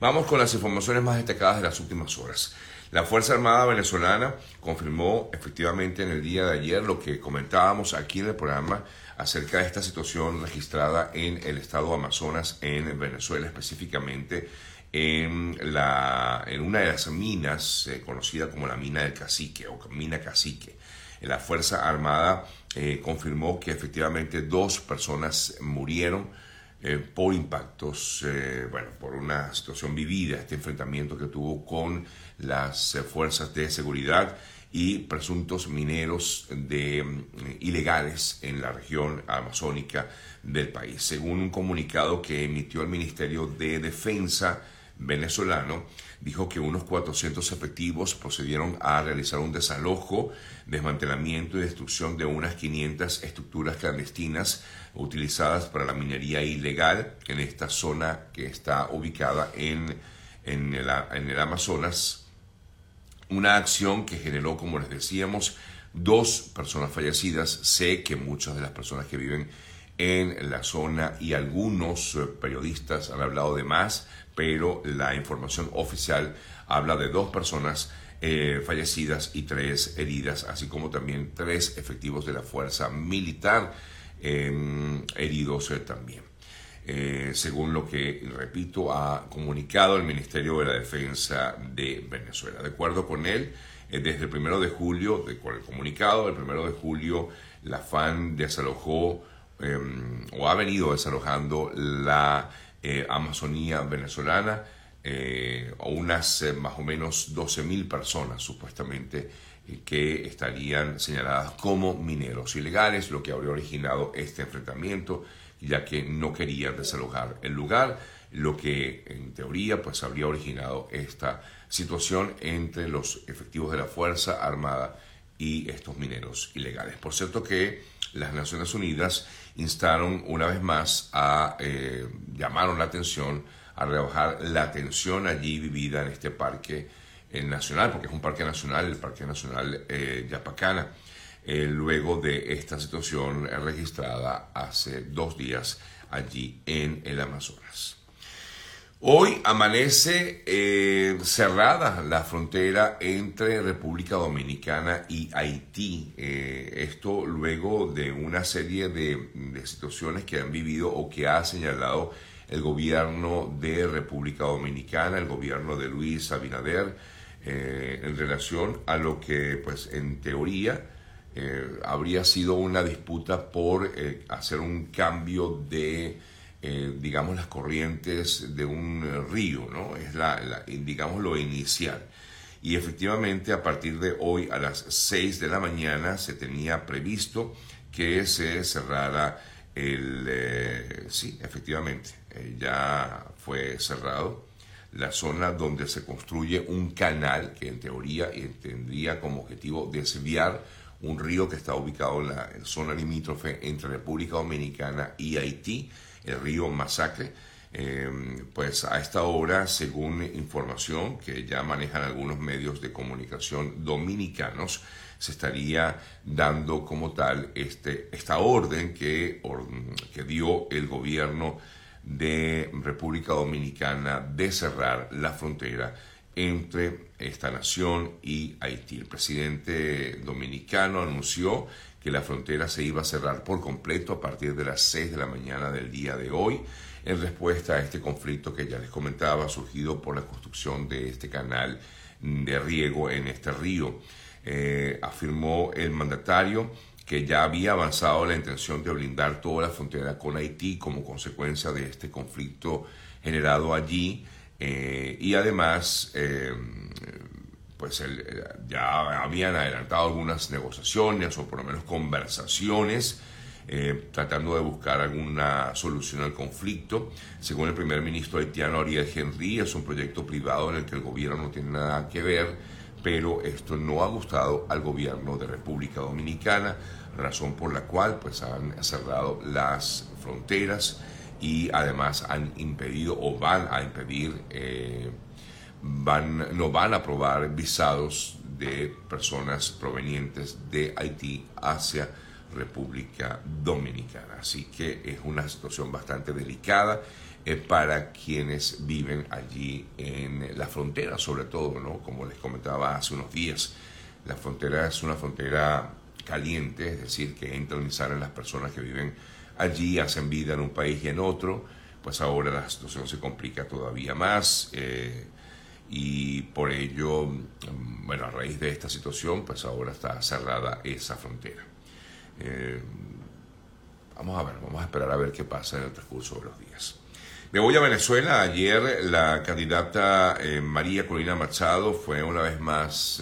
Vamos con las informaciones más destacadas de las últimas horas. La Fuerza Armada venezolana confirmó efectivamente en el día de ayer lo que comentábamos aquí en el programa acerca de esta situación registrada en el estado Amazonas, en Venezuela específicamente, en, la, en una de las minas eh, conocida como la mina del cacique o mina cacique. La Fuerza Armada eh, confirmó que efectivamente dos personas murieron eh, por impactos, bueno, por una situación vivida, este enfrentamiento que tuvo con las eh, fuerzas de seguridad y presuntos mineros de, mm, ilegales en la región amazónica del país. Según un comunicado que emitió el Ministerio de Defensa venezolano, dijo que unos 400 efectivos procedieron a realizar un desalojo, desmantelamiento y destrucción de unas 500 estructuras clandestinas utilizadas para la minería ilegal en esta zona que está ubicada en, en, en el Amazonas una acción que generó, como les decíamos, dos personas fallecidas. Sé que muchas de las personas que viven en la zona y algunos eh, periodistas han hablado de más, pero la información oficial habla de dos personas eh, fallecidas y tres heridas, así como también tres efectivos de la fuerza militar em, heridos eh, también. Eh, según lo que, repito, ha comunicado el Ministerio de la Defensa de Venezuela. De acuerdo con él, desde el primero de julio, de, con el comunicado, el primero de julio, la FAN desalojó em, o ha venido desalojando la eh, Amazonía venezolana, o unas más o menos 12.000 personas supuestamente que estarían señaladas como mineros ilegales, lo que habría originado este enfrentamiento ya que no querían desalojar el lugar, lo que en teoría pues habría originado esta situación entre los efectivos de la Fuerza Armada y estos mineros ilegales. Por cierto que las Naciones Unidas instaron una vez más a, eh, llamaron la atención a rebajar la tensión allí vivida en este parque eh, nacional, porque es un parque nacional, el Parque Nacional eh, Yapacana eh, luego de esta situación registrada hace dos días allí en el Amazonas. Hoy amanece eh, cerrada la frontera entre República Dominicana y Haití. Eh, esto luego de una serie de, situaciones que han vivido o que ha señalado el gobierno de República Dominicana, el gobierno de Luis Abinader, en relación a lo que, pues, en teoría, eh, habría sido una disputa por eh, hacer un cambio de, eh, digamos, las corrientes de un río, ¿no? Es la, digamos, lo inicial. Y efectivamente, a partir de hoy a las 6 de la mañana se tenía previsto que se cerrara el... sí, efectivamente, ya fue cerrado la zona donde se construye un canal que en teoría tendría como objetivo desviar un río que está ubicado en la zona limítrofe entre República Dominicana y Haití, el río Masacre. Em, pues a esta hora, según información que ya manejan algunos medios de comunicación dominicanos, se estaría dando como tal este, esta orden que, que dio el gobierno de República Dominicana de cerrar la frontera entre esta nación y Haití. El presidente dominicano anunció que la frontera se iba a cerrar por completo a partir de las 6 de la mañana del día de hoy, en respuesta a este conflicto que ya les comentaba, surgido por la construcción de este canal de riego en este río. Eh, afirmó el mandatario que ya había avanzado la intención de blindar toda la frontera con Haití como consecuencia de este conflicto generado allí eh, y además, eh, pues eh, ya habían adelantado algunas negociaciones o por lo menos conversaciones tratando de buscar alguna solución al conflicto. Según el primer ministro haitiano Ariel Henry, es un proyecto privado en el que el gobierno no tiene nada que ver, pero esto no ha gustado al gobierno de República Dominicana, razón por la cual pues han cerrado las fronteras y además han impedido o van a impedir, eh, van, no van a aprobar visados de personas provenientes de Haití hacia República Dominicana. Así que es una situación bastante delicada eh, para quienes viven allí en la frontera, sobre todo, ¿no? Como les comentaba hace unos días, la frontera es una frontera caliente, es decir, que entran y salen las personas que viven allí, hacen vida en un país y en otro, pues ahora la situación se complica todavía más. Eh, y por ello, mm, bueno, a raíz de esta situación, pues ahora está cerrada esa frontera. Eh, vamos a ver, vamos a esperar a ver qué pasa en el transcurso de los días. Me voy a Venezuela. Ayer la candidata eh, María Colina Machado fue una vez más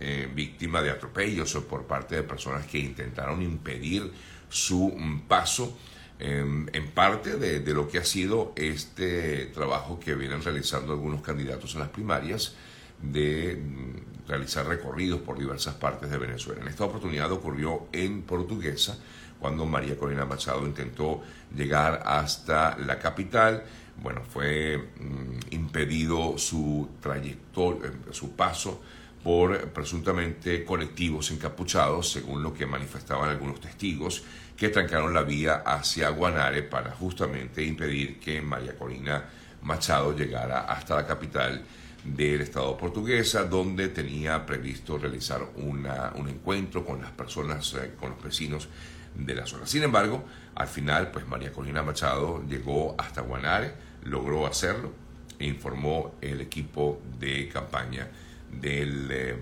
eh, víctima de atropellos por parte de personas que intentaron impedir su mm, paso Em, en parte de, lo que ha sido este trabajo que vienen realizando algunos candidatos en las primarias de mm, realizar recorridos por diversas partes de Venezuela. En esta oportunidad ocurrió en Portuguesa, cuando María Corina Machado intentó llegar hasta la capital. Bueno, fue mm, impedido su trayectoria, eh, su paso por presuntamente colectivos encapuchados, según lo que manifestaban algunos testigos, que trancaron la vía hacia Guanare para justamente impedir que María Corina Machado llegara hasta la capital del Estado portuguesa, donde tenía previsto realizar una, un encuentro con las personas, eh, con los vecinos de la zona. Sin embargo, al final, pues María Corina Machado llegó hasta Guanare, logró hacerlo e informó el equipo de campaña del eh,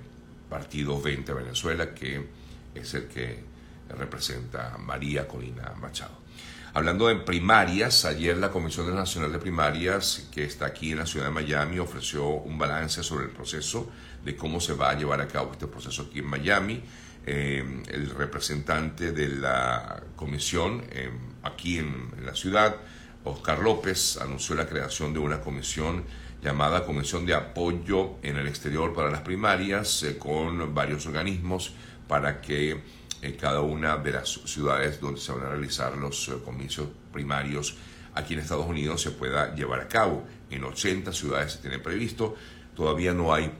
Partido 20 Venezuela, que es el que representa María Colina Machado. Hablando de primarias, ayer la Comisión Nacional de Primarias, que está aquí en la ciudad de Miami, ofreció un balance sobre el proceso de cómo se va a llevar a cabo este proceso aquí en Miami. Eh, el representante de la comisión eh, aquí en, la ciudad, Oscar López, anunció la creación de una comisión llamada Comisión de Apoyo en el Exterior para las Primarias, eh, con varios organismos para que en cada una de las ciudades donde se van a realizar los eh, comicios primarios aquí en Estados Unidos se pueda llevar a cabo. En 80 ciudades se tiene previsto, todavía no hay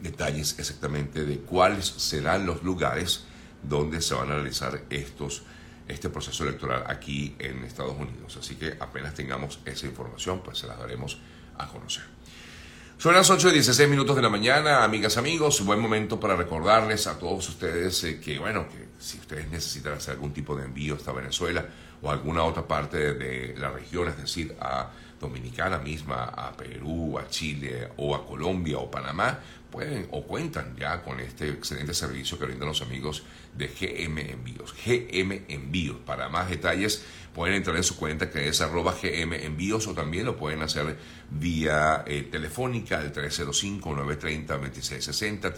detalles exactamente de cuáles serán los lugares donde se van a realizar estos, este proceso electoral aquí en Estados Unidos. Así que apenas tengamos esa información, pues se las daremos a conocer. Son las 8 y 16 minutos de la mañana, amigas, amigos. Buen momento para recordarles a todos ustedes eh, que, bueno, que si ustedes necesitan hacer algún tipo de envío hasta Venezuela o alguna otra parte de la región, es decir, a Dominicana misma, a Perú, a Chile o a Colombia o Panamá, pueden o cuentan ya con este excelente servicio que brindan los amigos de GM Envíos. GM Envíos. Para más detalles pueden entrar en su cuenta que es arroba GM Envíos o también lo pueden hacer vía eh, telefónica al 305-930-2660,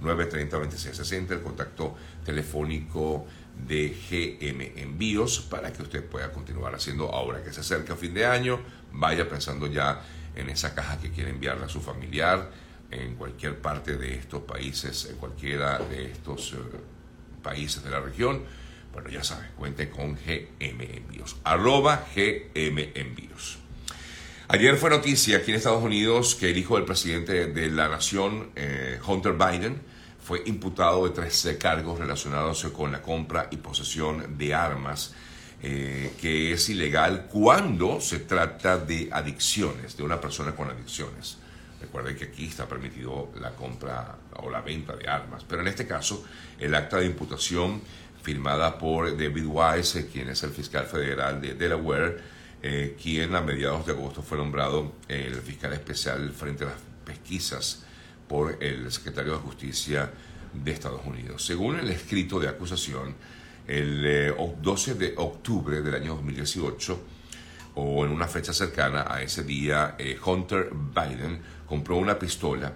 305-930-2660, el contacto telefónico de GM Envíos para que usted pueda continuar haciendo ahora que se acerca fin de año, vaya pensando ya en esa caja que quiere enviarle a su familiar en cualquier parte de estos países, en cualquiera de estos eh, países de la región. Bueno, ya sabes, cuente con GM Envíos, arroba GM Envíos. Ayer fue noticia aquí en Estados Unidos que el hijo del presidente de la nación, eh, Hunter Biden, fue imputado de 13 cargos relacionados con la compra y posesión de armas, eh, que es ilegal cuando se trata de adicciones, de una persona con adicciones. Recuerden que aquí está permitido la compra o la venta de armas, pero en este caso el acta de imputación firmada por David Wise, quien es el fiscal federal de Delaware, eh, quien a mediados de agosto fue nombrado el fiscal especial frente a las pesquisas por el secretario de Justicia de Estados Unidos. Según el escrito de acusación, el 12 eh, de octubre del año 2018, o en una fecha cercana a ese día, eh, Hunter Biden compró una pistola,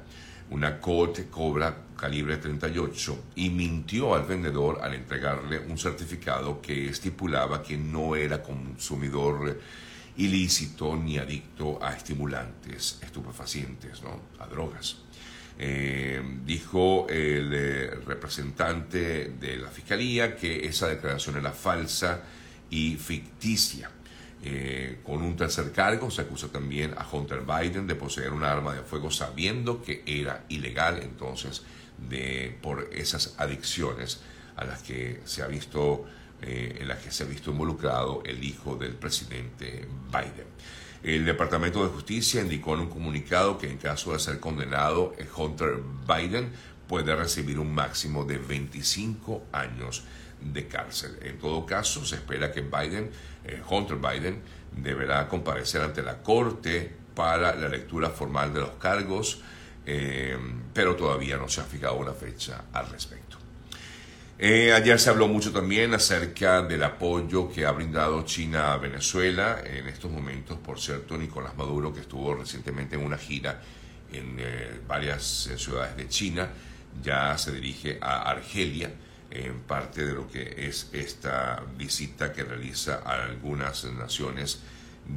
una Colt Cobra calibre 38, y mintió al vendedor al entregarle un certificado que estipulaba que no era consumidor ilícito ni adicto a estimulantes, estupefacientes, ¿no? a drogas. Eh, dijo el eh, representante de la fiscalía que esa declaración era falsa y ficticia. Eh, con un tercer cargo se acusa también a Hunter Biden de poseer un arma de fuego sabiendo que era ilegal entonces de, por esas adicciones a las que se ha visto eh, en la que se ha visto involucrado el hijo del presidente Biden. El Departamento de Justicia indicó en un comunicado que en caso de ser condenado, eh, Hunter Biden puede recibir un máximo de 25 años de cárcel. En todo caso, se espera que Biden, eh, Hunter Biden, deberá comparecer ante la Corte para la lectura formal de los cargos, eh, pero todavía no se ha fijado una fecha al respecto. Eh, ayer se habló mucho también acerca del apoyo que ha brindado China a Venezuela. En estos momentos, por cierto, Nicolás Maduro, que estuvo recientemente en una gira en varias ciudades de China, ya se dirige a Argelia en parte de lo que es esta visita que realiza a algunas naciones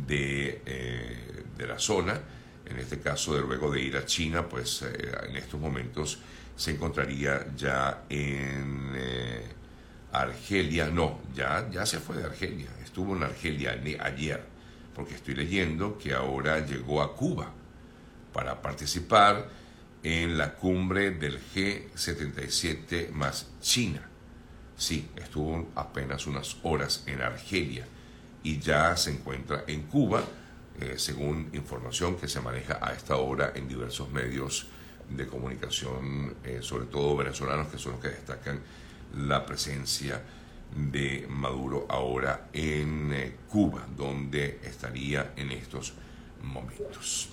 de, eh, de la zona. En este caso, luego de ir a China, pues eh, en estos momentos se encontraría ya en eh, Argelia. No, ya, ya se fue de Argelia. Estuvo en Argelia ayer, porque estoy leyendo que ahora llegó a Cuba para participar en la cumbre del G77 más China. Sí, estuvo apenas unas horas en Argelia y ya se encuentra en Cuba, eh, según información que se maneja a esta hora en diversos medios de comunicación, eh, sobre todo venezolanos, que son los que destacan la presencia de Maduro ahora en eh, Cuba, donde estaría en estos momentos.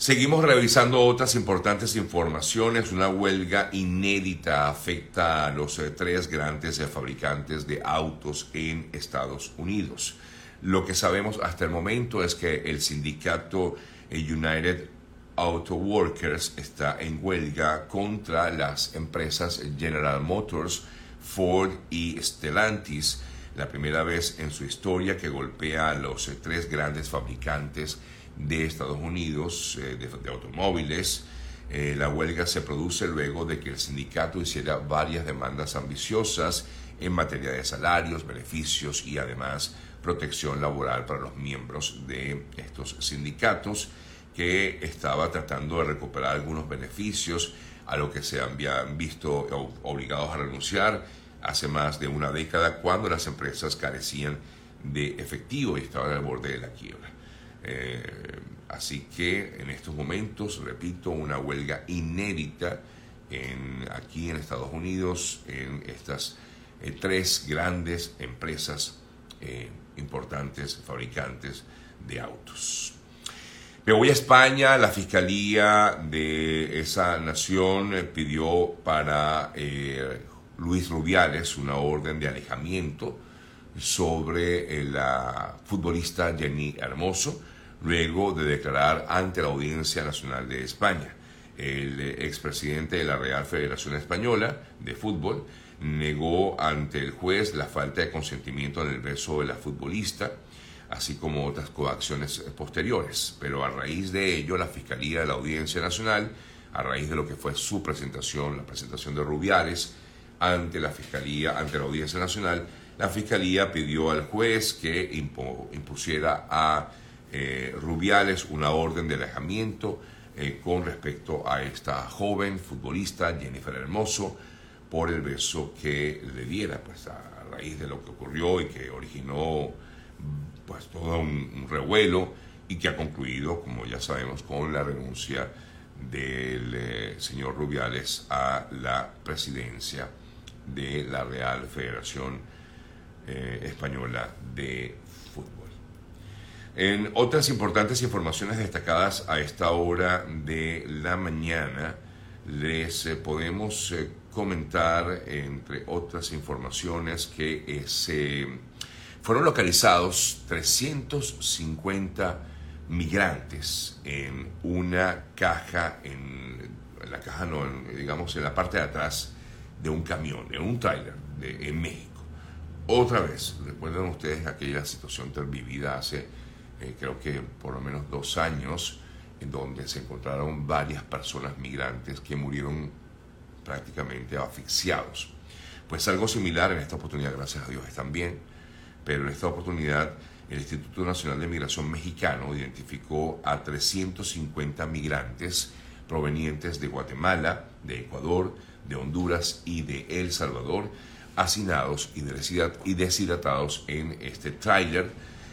Seguimos revisando otras importantes informaciones. Una huelga inédita afecta a los eh, tres grandes eh, fabricantes de autos en Estados Unidos. Lo que sabemos hasta el momento es que el sindicato eh, United Auto Workers está en huelga contra las empresas General Motors, Ford y Stellantis, la primera vez en su historia que golpea a los tres grandes fabricantes Estados Unidos eh, de, automóviles. Eh, la huelga se produce luego de que el sindicato hiciera varias demandas ambiciosas en materia de salarios, beneficios y además protección laboral para los miembros de estos sindicatos que estaba tratando de recuperar algunos beneficios a lo que se habían visto obligados a renunciar hace más de una década cuando las empresas carecían de efectivo y estaban al borde de la quiebra. Eh, así que en estos momentos, repito, una huelga inédita aquí en Estados Unidos, en estas eh, tres grandes empresas eh, importantes, fabricantes de autos. Me voy a España, la Fiscalía de esa nación pidió para Luis Rubiales una orden de alejamiento sobre la futbolista Jenny Hermoso, luego de declarar ante la Audiencia Nacional de España. El expresidente de la Real Federación Española de Fútbol negó ante el juez la falta de consentimiento en el beso de la futbolista, así como otras coacciones posteriores. Pero a raíz de ello, la Fiscalía de la Audiencia Nacional, a raíz de lo que fue su presentación, la presentación de Rubiales, ante la Fiscalía, ante la Audiencia Nacional, la Fiscalía pidió al juez que impusiera a eh, Rubiales una orden de alejamiento eh, con respecto a esta joven futbolista Jennifer Hermoso por el beso que le diera pues a raíz de lo que ocurrió y que originó pues todo un, revuelo y que ha concluido como ya sabemos con la renuncia del eh, señor Rubiales a la presidencia de la Real Federación Española de en otras importantes informaciones destacadas a esta hora de la mañana, les eh, podemos eh, comentar, entre otras informaciones, que eh, se fueron localizados 350 migrantes en una caja, en, la caja no, digamos en la parte de atrás de un camión, en un trailer en México. Otra vez, recuerden ustedes aquella situación vivida hace eh, creo que por lo menos dos años, en donde se encontraron varias personas migrantes que murieron prácticamente asfixiados. Pues algo similar en esta oportunidad, gracias a Dios, están bien, pero en esta oportunidad el Instituto Nacional de Migración Mexicano identificó a 350 migrantes provenientes de Guatemala, de Ecuador, de Honduras y de El Salvador, hacinados y deshidratados en este tráiler.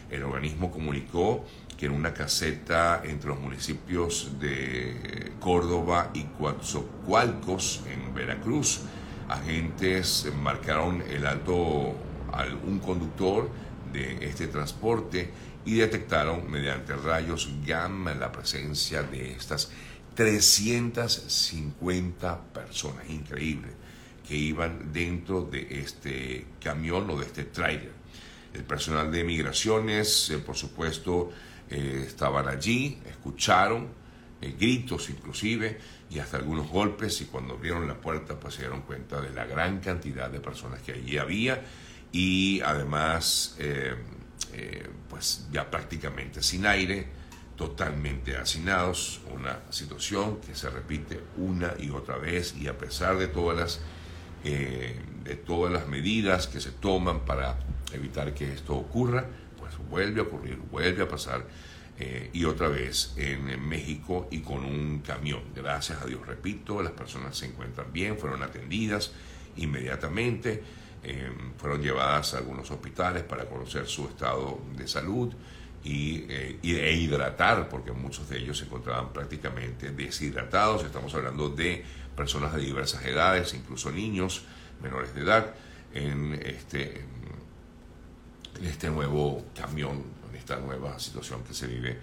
El organismo comunicó que en una caseta entre los municipios de Córdoba y Coatzacoalcos, en Veracruz, agentes marcaron el alto a un conductor de este transporte y detectaron mediante rayos gamma la presencia de estas 350 personas, increíble, que iban dentro de este camión o de este trailer. El personal de migraciones, eh, por supuesto, eh, estaban allí, escucharon eh, gritos inclusive y hasta algunos golpes y cuando abrieron la puerta pues se dieron cuenta de la gran cantidad de personas que allí había y además pues ya prácticamente sin aire, totalmente hacinados, una situación que se repite una y otra vez y a pesar de todas las, eh, de todas las medidas que se toman para evitar que esto ocurra, pues vuelve a ocurrir, vuelve a pasar eh, y otra vez en, México y con un camión. Gracias a Dios, repito, las personas se encuentran bien, fueron atendidas inmediatamente, eh, fueron llevadas a algunos hospitales para conocer su estado de salud y, e hidratar, porque muchos de ellos se encontraban prácticamente deshidratados. Estamos hablando de personas de diversas edades, incluso niños menores de edad, en este, en este nuevo camión, en esta nueva situación que se vive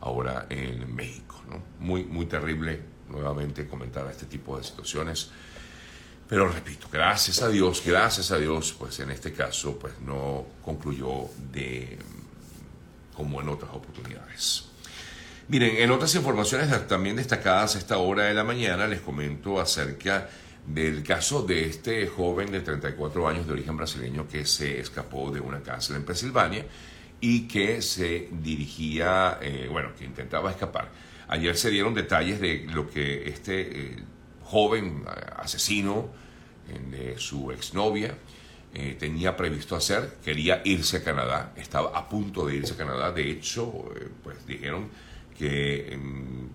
ahora en México. Muy, muy terrible nuevamente comentar este tipo de situaciones. Pero repito, gracias a Dios, gracias a Dios, pues en este caso, pues no concluyó de como en otras oportunidades. Miren, en otras informaciones también destacadas a esta hora de la mañana les comento acerca del caso de este joven de 34 años de origen brasileño que se escapó de una cárcel en Pensilvania y que se dirigía, eh, bueno, que intentaba escapar. Ayer se dieron detalles de lo que este eh, joven eh, asesino de su exnovia eh, tenía previsto hacer, quería irse a Canadá, estaba a punto de irse a Canadá, de hecho, pues dijeron que en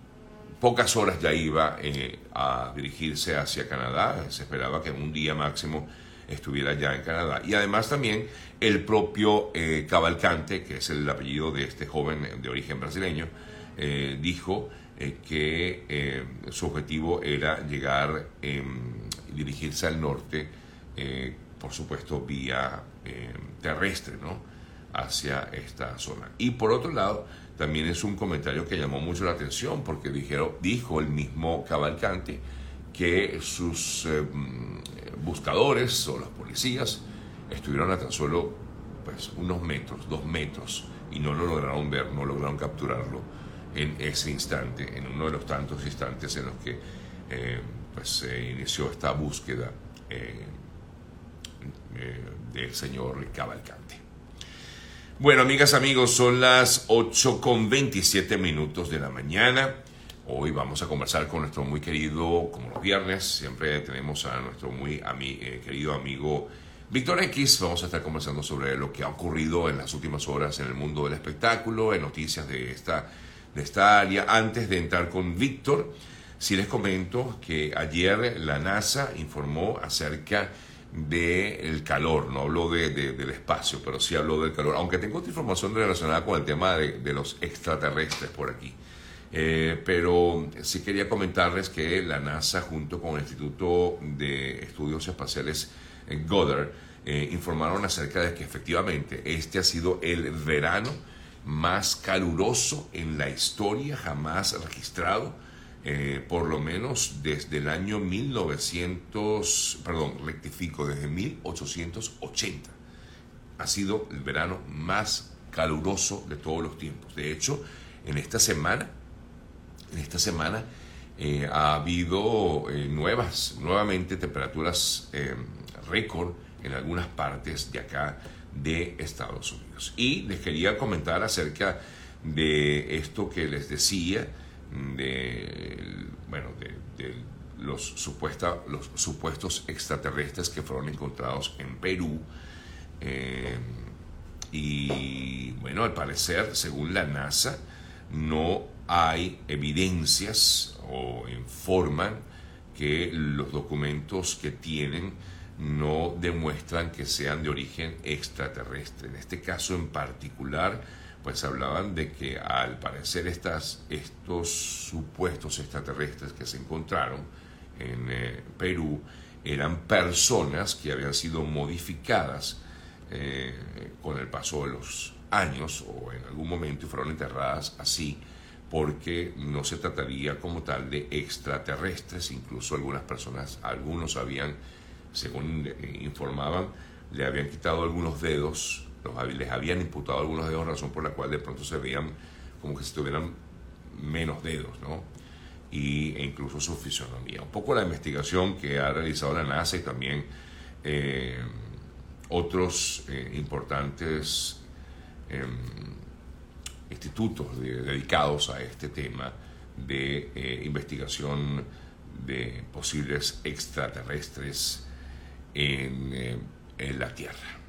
pocas horas ya iba eh, a dirigirse hacia Canadá, se esperaba que en un día máximo estuviera ya en Canadá. Y además también el propio Cavalcante, que es el apellido de este joven de origen brasileño, dijo que su objetivo era llegar, em, dirigirse al norte por supuesto, vía eh, terrestre, ¿no? Hacia esta zona. Y por otro lado, también es un comentario que llamó mucho la atención porque dijo el mismo Cavalcante que sus eh, buscadores o los policías estuvieron a tan solo pues, unos metros, dos metros, y no lo lograron ver, no lograron capturarlo en ese instante, en uno de los tantos instantes en los que eh, pues, se inició esta búsqueda eh, del señor Cavalcante. Bueno, amigas, amigos, son las 8 con 27 minutos de la mañana. Hoy vamos a conversar con nuestro muy querido, como los viernes, siempre tenemos a nuestro muy eh, querido amigo Víctor X. Vamos a estar conversando sobre lo que ha ocurrido en las últimas horas en el mundo del espectáculo, en noticias de esta, de esta área. Antes de entrar con Víctor, sí les comento que ayer la NASA informó acerca del calor, no hablo de, del espacio, pero sí hablo del calor, aunque tengo otra información relacionada con el tema de, los extraterrestres por aquí. Eh, pero sí quería comentarles que la NASA junto con el Instituto de Estudios Espaciales eh, Goddard eh, informaron acerca de que efectivamente este ha sido el verano más caluroso en la historia jamás registrado eh, por lo menos desde el año 1900, perdón, rectifico, desde 1880. Ha sido el verano más caluroso de todos los tiempos. De hecho, en esta semana, en esta semana eh, ha habido eh, nuevas, nuevamente temperaturas récord en algunas partes de acá de Estados Unidos. Y les quería comentar acerca de esto que les decía, de, bueno, de, los, supuesta, los supuestos extraterrestres que fueron encontrados en Perú. Eh, y bueno, al parecer, según la NASA, no hay evidencias o informan que los documentos que tienen no demuestran que sean de origen extraterrestre. En este caso en particular, pues hablaban de que al parecer estas, estos supuestos extraterrestres que se encontraron en eh, Perú eran personas que habían sido modificadas eh, con el paso de los años o en algún momento y fueron enterradas así porque no se trataría como tal de extraterrestres, incluso algunas personas, algunos habían, según eh, informaban, le habían quitado algunos dedos, los, les habían imputado algunos dedos, razón por la cual de pronto se veían como que si tuvieran menos dedos, ¿no? Y, e incluso su fisionomía. Un poco la investigación que ha realizado la NASA y también eh, otros eh, importantes em, institutos dedicados a este tema de eh, investigación de posibles extraterrestres en, en la Tierra.